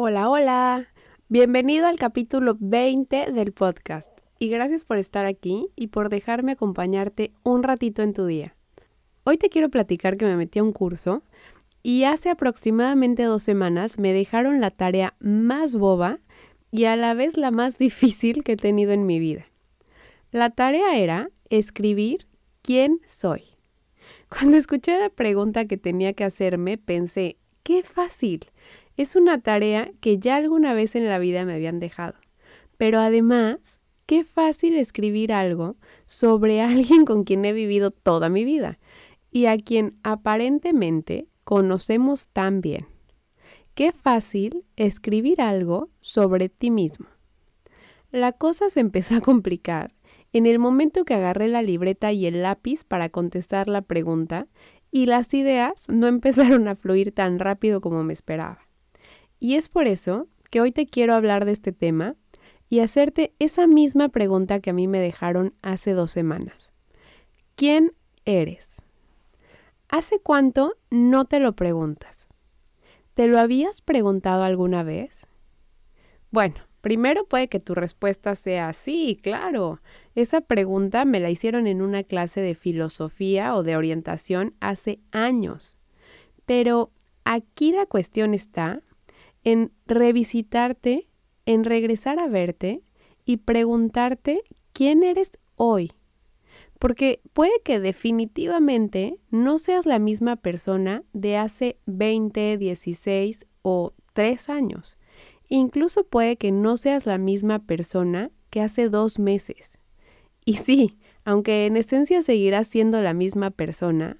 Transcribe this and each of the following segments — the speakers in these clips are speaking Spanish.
Hola, hola. Bienvenido al capítulo 20 del podcast. Y gracias por estar aquí y por dejarme acompañarte un ratito en tu día. Hoy te quiero platicar que me metí a un curso y hace aproximadamente dos semanas me dejaron la tarea más boba y a la vez la más difícil que he tenido en mi vida. La tarea era escribir quién soy. Cuando escuché la pregunta que tenía que hacerme, pensé, qué fácil. Es una tarea que ya alguna vez en la vida me habían dejado. Pero además, qué fácil escribir algo sobre alguien con quien he vivido toda mi vida y a quien aparentemente conocemos tan bien. Qué fácil escribir algo sobre ti mismo. La cosa se empezó a complicar en el momento que agarré la libreta y el lápiz para contestar la pregunta y las ideas no empezaron a fluir tan rápido como me esperaba. Y es por eso que hoy te quiero hablar de este tema y hacerte esa misma pregunta que a mí me dejaron hace dos semanas. ¿Quién eres? ¿Hace cuánto no te lo preguntas? ¿Te lo habías preguntado alguna vez? Bueno, primero puede que tu respuesta sea sí, claro. Esa pregunta me la hicieron en una clase de filosofía o de orientación hace años. Pero aquí la cuestión está en revisitarte, en regresar a verte y preguntarte quién eres hoy. Porque puede que definitivamente no seas la misma persona de hace 20, 16 o 3 años. Incluso puede que no seas la misma persona que hace dos meses. Y sí, aunque en esencia seguirás siendo la misma persona,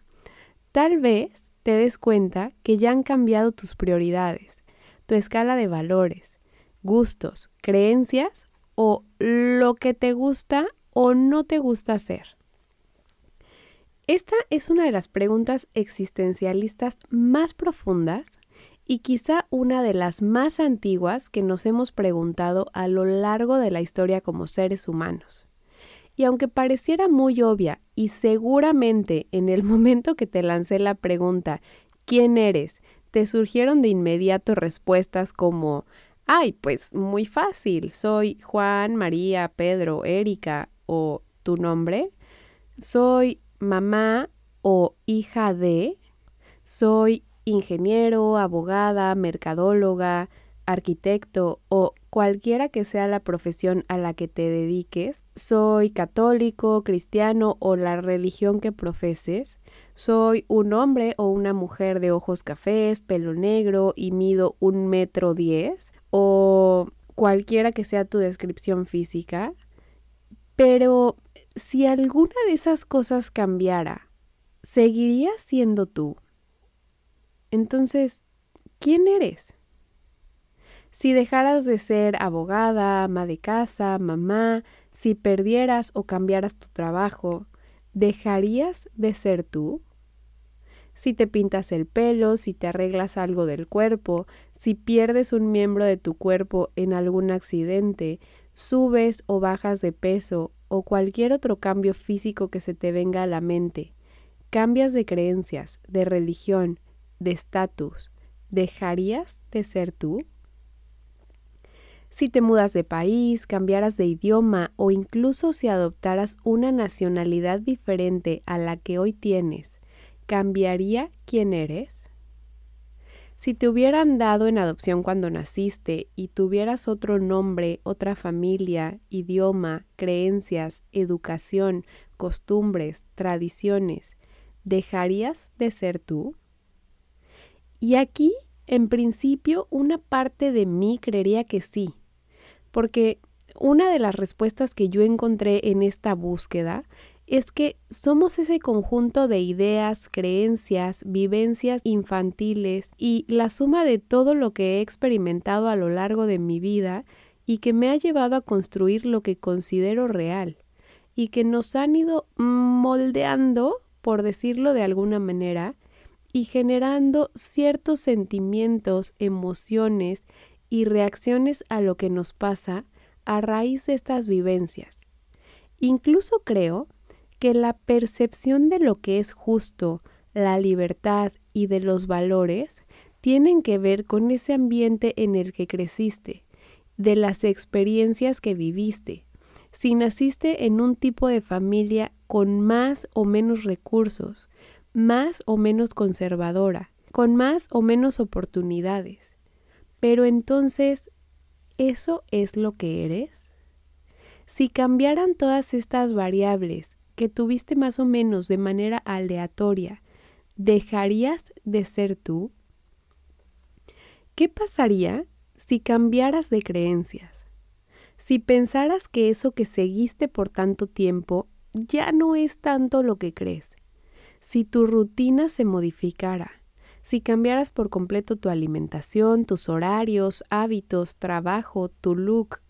tal vez te des cuenta que ya han cambiado tus prioridades tu escala de valores, gustos, creencias o lo que te gusta o no te gusta hacer. Esta es una de las preguntas existencialistas más profundas y quizá una de las más antiguas que nos hemos preguntado a lo largo de la historia como seres humanos. Y aunque pareciera muy obvia y seguramente en el momento que te lancé la pregunta, ¿quién eres? Te surgieron de inmediato respuestas como, ay, pues muy fácil, soy Juan, María, Pedro, Erika o tu nombre, soy mamá o hija de, soy ingeniero, abogada, mercadóloga, arquitecto o cualquiera que sea la profesión a la que te dediques, soy católico, cristiano o la religión que profeses, soy un hombre o una mujer de ojos cafés, pelo negro y mido un metro diez o cualquiera que sea tu descripción física, pero si alguna de esas cosas cambiara, ¿seguirías siendo tú? Entonces, ¿quién eres? Si dejaras de ser abogada, ama de casa, mamá, si perdieras o cambiaras tu trabajo, ¿dejarías de ser tú? Si te pintas el pelo, si te arreglas algo del cuerpo, si pierdes un miembro de tu cuerpo en algún accidente, subes o bajas de peso o cualquier otro cambio físico que se te venga a la mente, cambias de creencias, de religión, de estatus, ¿dejarías de ser tú? Si te mudas de país, cambiaras de idioma o incluso si adoptaras una nacionalidad diferente a la que hoy tienes, ¿cambiaría quién eres? Si te hubieran dado en adopción cuando naciste y tuvieras otro nombre, otra familia, idioma, creencias, educación, costumbres, tradiciones, ¿dejarías de ser tú? Y aquí, en principio, una parte de mí creería que sí, porque una de las respuestas que yo encontré en esta búsqueda es que somos ese conjunto de ideas, creencias, vivencias infantiles y la suma de todo lo que he experimentado a lo largo de mi vida y que me ha llevado a construir lo que considero real y que nos han ido moldeando, por decirlo de alguna manera, y generando ciertos sentimientos, emociones y reacciones a lo que nos pasa a raíz de estas vivencias. Incluso creo que la percepción de lo que es justo, la libertad y de los valores tienen que ver con ese ambiente en el que creciste, de las experiencias que viviste. Si naciste en un tipo de familia con más o menos recursos, más o menos conservadora, con más o menos oportunidades. Pero entonces, ¿eso es lo que eres? Si cambiaran todas estas variables que tuviste más o menos de manera aleatoria, ¿dejarías de ser tú? ¿Qué pasaría si cambiaras de creencias? Si pensaras que eso que seguiste por tanto tiempo ya no es tanto lo que crees, si tu rutina se modificara, si cambiaras por completo tu alimentación, tus horarios, hábitos, trabajo, tu look,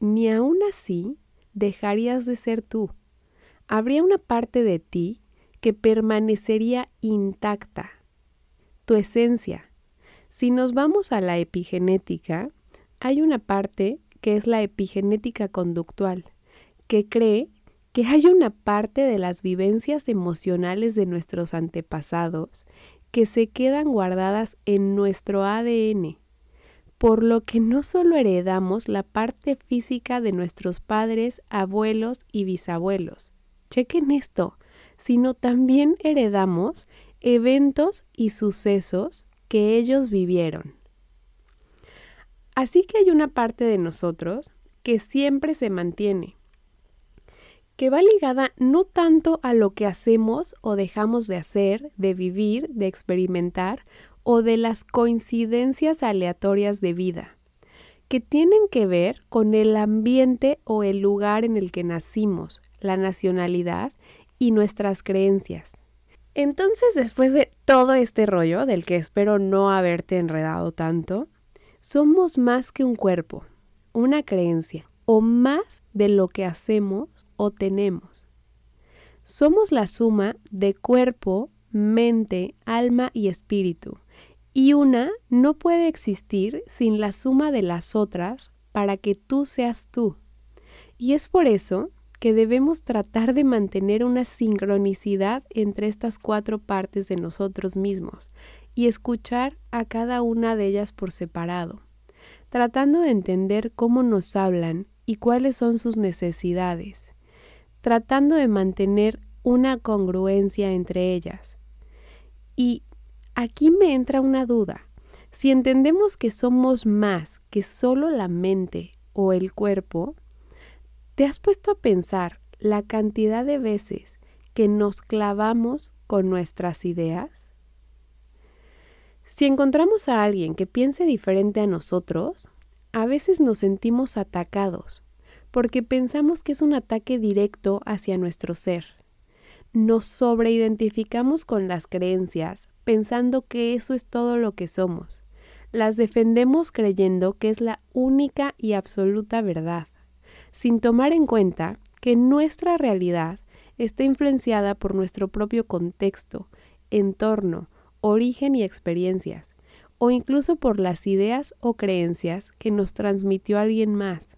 ni aún así dejarías de ser tú habría una parte de ti que permanecería intacta, tu esencia. Si nos vamos a la epigenética, hay una parte que es la epigenética conductual, que cree que hay una parte de las vivencias emocionales de nuestros antepasados que se quedan guardadas en nuestro ADN, por lo que no solo heredamos la parte física de nuestros padres, abuelos y bisabuelos, chequen esto, sino también heredamos eventos y sucesos que ellos vivieron. Así que hay una parte de nosotros que siempre se mantiene, que va ligada no tanto a lo que hacemos o dejamos de hacer, de vivir, de experimentar o de las coincidencias aleatorias de vida, que tienen que ver con el ambiente o el lugar en el que nacimos, la nacionalidad y nuestras creencias. Entonces, después de todo este rollo, del que espero no haberte enredado tanto, somos más que un cuerpo, una creencia, o más de lo que hacemos o tenemos. Somos la suma de cuerpo, mente, alma y espíritu, y una no puede existir sin la suma de las otras para que tú seas tú. Y es por eso que debemos tratar de mantener una sincronicidad entre estas cuatro partes de nosotros mismos y escuchar a cada una de ellas por separado, tratando de entender cómo nos hablan y cuáles son sus necesidades, tratando de mantener una congruencia entre ellas. Y aquí me entra una duda. Si entendemos que somos más que solo la mente o el cuerpo, ¿Te has puesto a pensar la cantidad de veces que nos clavamos con nuestras ideas? Si encontramos a alguien que piense diferente a nosotros, a veces nos sentimos atacados porque pensamos que es un ataque directo hacia nuestro ser. Nos sobreidentificamos con las creencias pensando que eso es todo lo que somos. Las defendemos creyendo que es la única y absoluta verdad sin tomar en cuenta que nuestra realidad está influenciada por nuestro propio contexto, entorno, origen y experiencias, o incluso por las ideas o creencias que nos transmitió alguien más,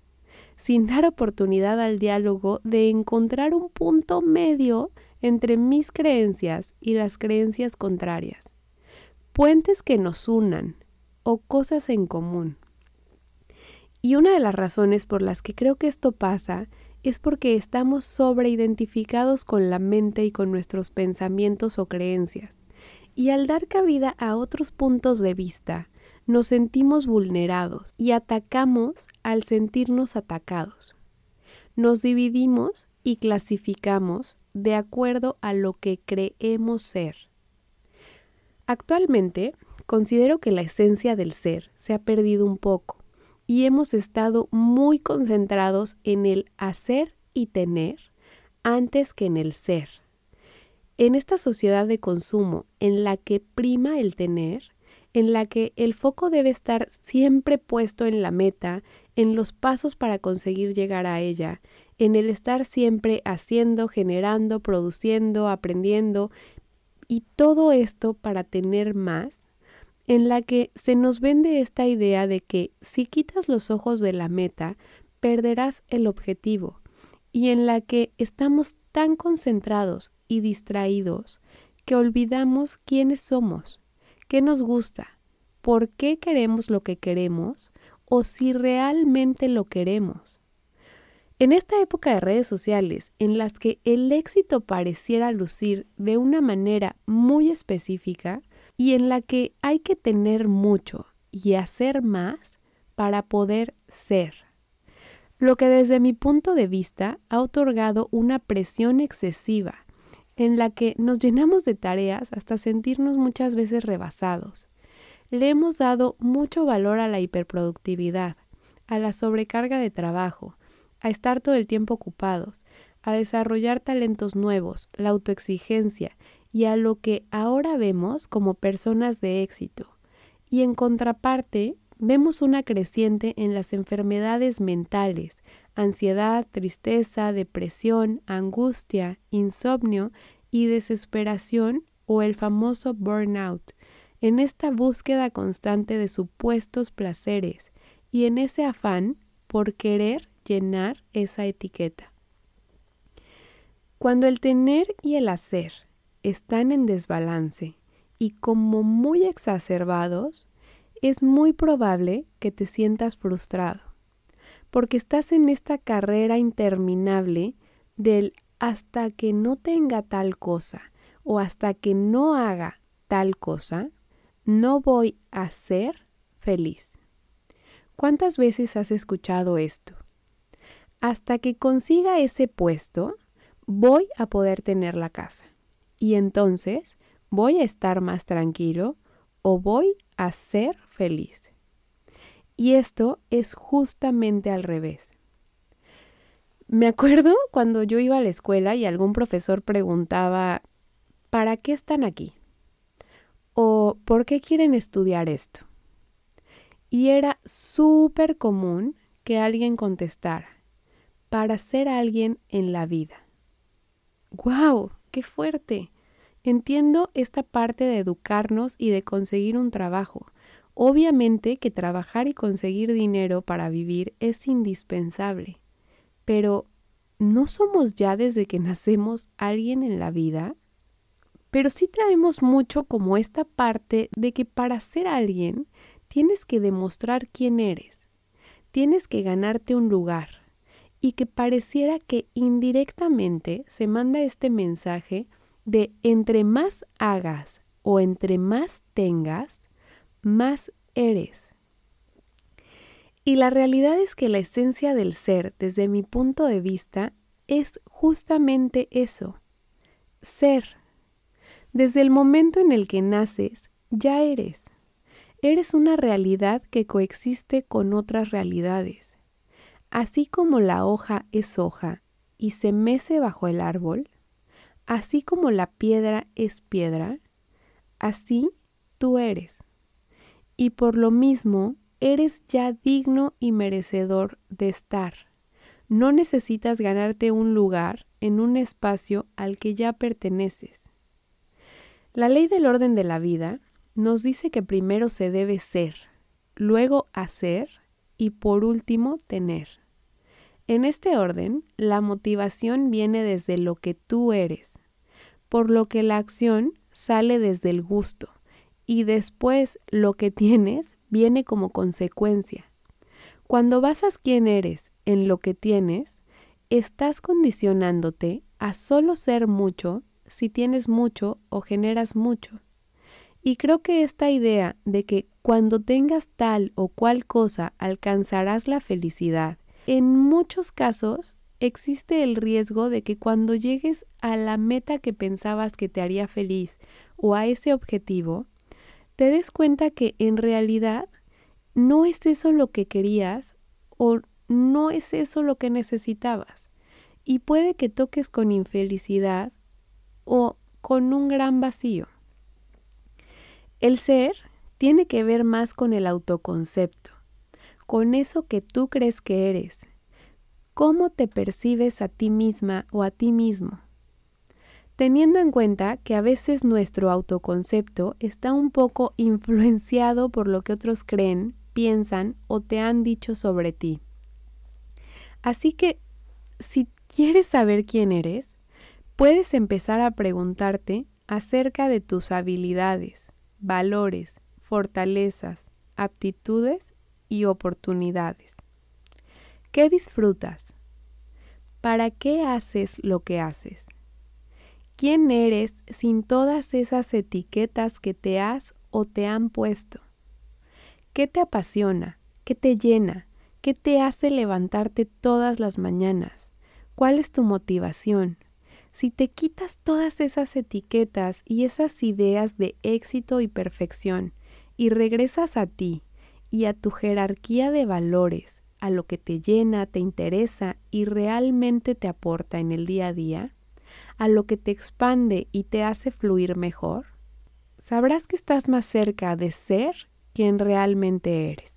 sin dar oportunidad al diálogo de encontrar un punto medio entre mis creencias y las creencias contrarias, puentes que nos unan o cosas en común. Y una de las razones por las que creo que esto pasa es porque estamos sobreidentificados con la mente y con nuestros pensamientos o creencias. Y al dar cabida a otros puntos de vista, nos sentimos vulnerados y atacamos al sentirnos atacados. Nos dividimos y clasificamos de acuerdo a lo que creemos ser. Actualmente, considero que la esencia del ser se ha perdido un poco y hemos estado muy concentrados en el hacer y tener antes que en el ser. En esta sociedad de consumo en la que prima el tener, en la que el foco debe estar siempre puesto en la meta, en los pasos para conseguir llegar a ella, en el estar siempre haciendo, generando, produciendo, aprendiendo, y todo esto para tener más, en la que se nos vende esta idea de que si quitas los ojos de la meta, perderás el objetivo, y en la que estamos tan concentrados y distraídos que olvidamos quiénes somos, qué nos gusta, por qué queremos lo que queremos o si realmente lo queremos. En esta época de redes sociales, en las que el éxito pareciera lucir de una manera muy específica y en la que hay que tener mucho y hacer más para poder ser, lo que desde mi punto de vista ha otorgado una presión excesiva en la que nos llenamos de tareas hasta sentirnos muchas veces rebasados. Le hemos dado mucho valor a la hiperproductividad, a la sobrecarga de trabajo, a estar todo el tiempo ocupados, a desarrollar talentos nuevos, la autoexigencia y a lo que ahora vemos como personas de éxito. Y en contraparte, vemos una creciente en las enfermedades mentales, ansiedad, tristeza, depresión, angustia, insomnio y desesperación o el famoso burnout, en esta búsqueda constante de supuestos placeres y en ese afán por querer llenar esa etiqueta. Cuando el tener y el hacer están en desbalance y como muy exacerbados, es muy probable que te sientas frustrado, porque estás en esta carrera interminable del hasta que no tenga tal cosa o hasta que no haga tal cosa, no voy a ser feliz. ¿Cuántas veces has escuchado esto? Hasta que consiga ese puesto, voy a poder tener la casa. Y entonces voy a estar más tranquilo o voy a ser feliz. Y esto es justamente al revés. Me acuerdo cuando yo iba a la escuela y algún profesor preguntaba, ¿para qué están aquí? ¿O por qué quieren estudiar esto? Y era súper común que alguien contestara, para ser alguien en la vida. ¡Guau! ¡Qué fuerte! Entiendo esta parte de educarnos y de conseguir un trabajo. Obviamente que trabajar y conseguir dinero para vivir es indispensable. Pero, ¿no somos ya desde que nacemos alguien en la vida? Pero sí traemos mucho como esta parte de que para ser alguien tienes que demostrar quién eres, tienes que ganarte un lugar y que pareciera que indirectamente se manda este mensaje de entre más hagas o entre más tengas, más eres. Y la realidad es que la esencia del ser, desde mi punto de vista, es justamente eso, ser. Desde el momento en el que naces, ya eres. Eres una realidad que coexiste con otras realidades. Así como la hoja es hoja y se mece bajo el árbol, Así como la piedra es piedra, así tú eres. Y por lo mismo, eres ya digno y merecedor de estar. No necesitas ganarte un lugar en un espacio al que ya perteneces. La ley del orden de la vida nos dice que primero se debe ser, luego hacer y por último tener. En este orden, la motivación viene desde lo que tú eres, por lo que la acción sale desde el gusto y después lo que tienes viene como consecuencia. Cuando basas quién eres en lo que tienes, estás condicionándote a solo ser mucho si tienes mucho o generas mucho. Y creo que esta idea de que cuando tengas tal o cual cosa alcanzarás la felicidad en muchos casos existe el riesgo de que cuando llegues a la meta que pensabas que te haría feliz o a ese objetivo, te des cuenta que en realidad no es eso lo que querías o no es eso lo que necesitabas. y puede que toques con infelicidad o con un gran vacío. El ser tiene que ver más con el autoconcepto, con eso que tú crees que eres, cómo te percibes a ti misma o a ti mismo. Teniendo en cuenta que a veces nuestro autoconcepto está un poco influenciado por lo que otros creen, piensan o te han dicho sobre ti. Así que, si quieres saber quién eres, puedes empezar a preguntarte acerca de tus habilidades, valores, fortalezas, aptitudes y oportunidades. ¿Qué disfrutas? ¿Para qué haces lo que haces? ¿Quién eres sin todas esas etiquetas que te has o te han puesto? ¿Qué te apasiona? ¿Qué te llena? ¿Qué te hace levantarte todas las mañanas? ¿Cuál es tu motivación? Si te quitas todas esas etiquetas y esas ideas de éxito y perfección y regresas a ti y a tu jerarquía de valores, a lo que te llena, te interesa y realmente te aporta en el día a día, a lo que te expande y te hace fluir mejor, sabrás que estás más cerca de ser quien realmente eres.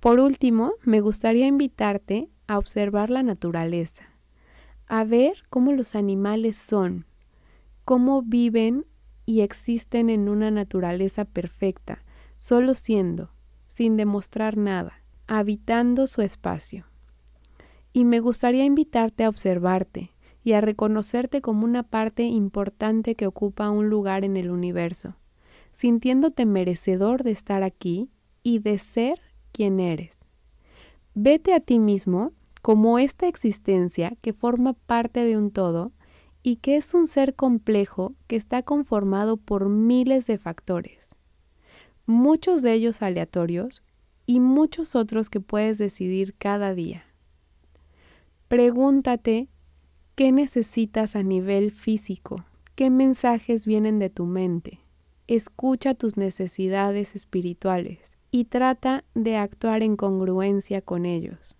Por último, me gustaría invitarte a observar la naturaleza, a ver cómo los animales son, cómo viven y existen en una naturaleza perfecta, solo siendo, sin demostrar nada, habitando su espacio. Y me gustaría invitarte a observarte y a reconocerte como una parte importante que ocupa un lugar en el universo, sintiéndote merecedor de estar aquí y de ser quien eres. Vete a ti mismo como esta existencia que forma parte de un todo y que es un ser complejo que está conformado por miles de factores, muchos de ellos aleatorios y muchos otros que puedes decidir cada día. Pregúntate qué necesitas a nivel físico, qué mensajes vienen de tu mente. Escucha tus necesidades espirituales y trata de actuar en congruencia con ellos.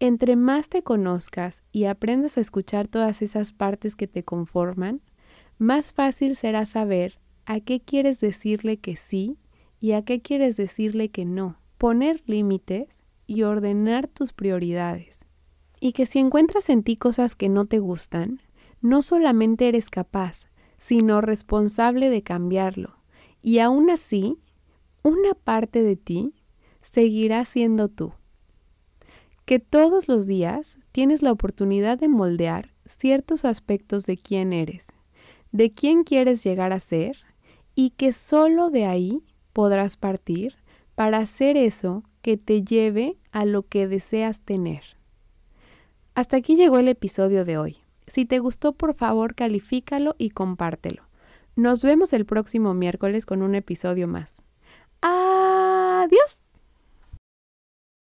Entre más te conozcas y aprendas a escuchar todas esas partes que te conforman, más fácil será saber a qué quieres decirle que sí y a qué quieres decirle que no, poner límites y ordenar tus prioridades. Y que si encuentras en ti cosas que no te gustan, no solamente eres capaz, sino responsable de cambiarlo. Y aún así, una parte de ti seguirá siendo tú que todos los días tienes la oportunidad de moldear ciertos aspectos de quién eres, de quién quieres llegar a ser y que solo de ahí podrás partir para hacer eso que te lleve a lo que deseas tener. Hasta aquí llegó el episodio de hoy. Si te gustó, por favor, califícalo y compártelo. Nos vemos el próximo miércoles con un episodio más. Adiós.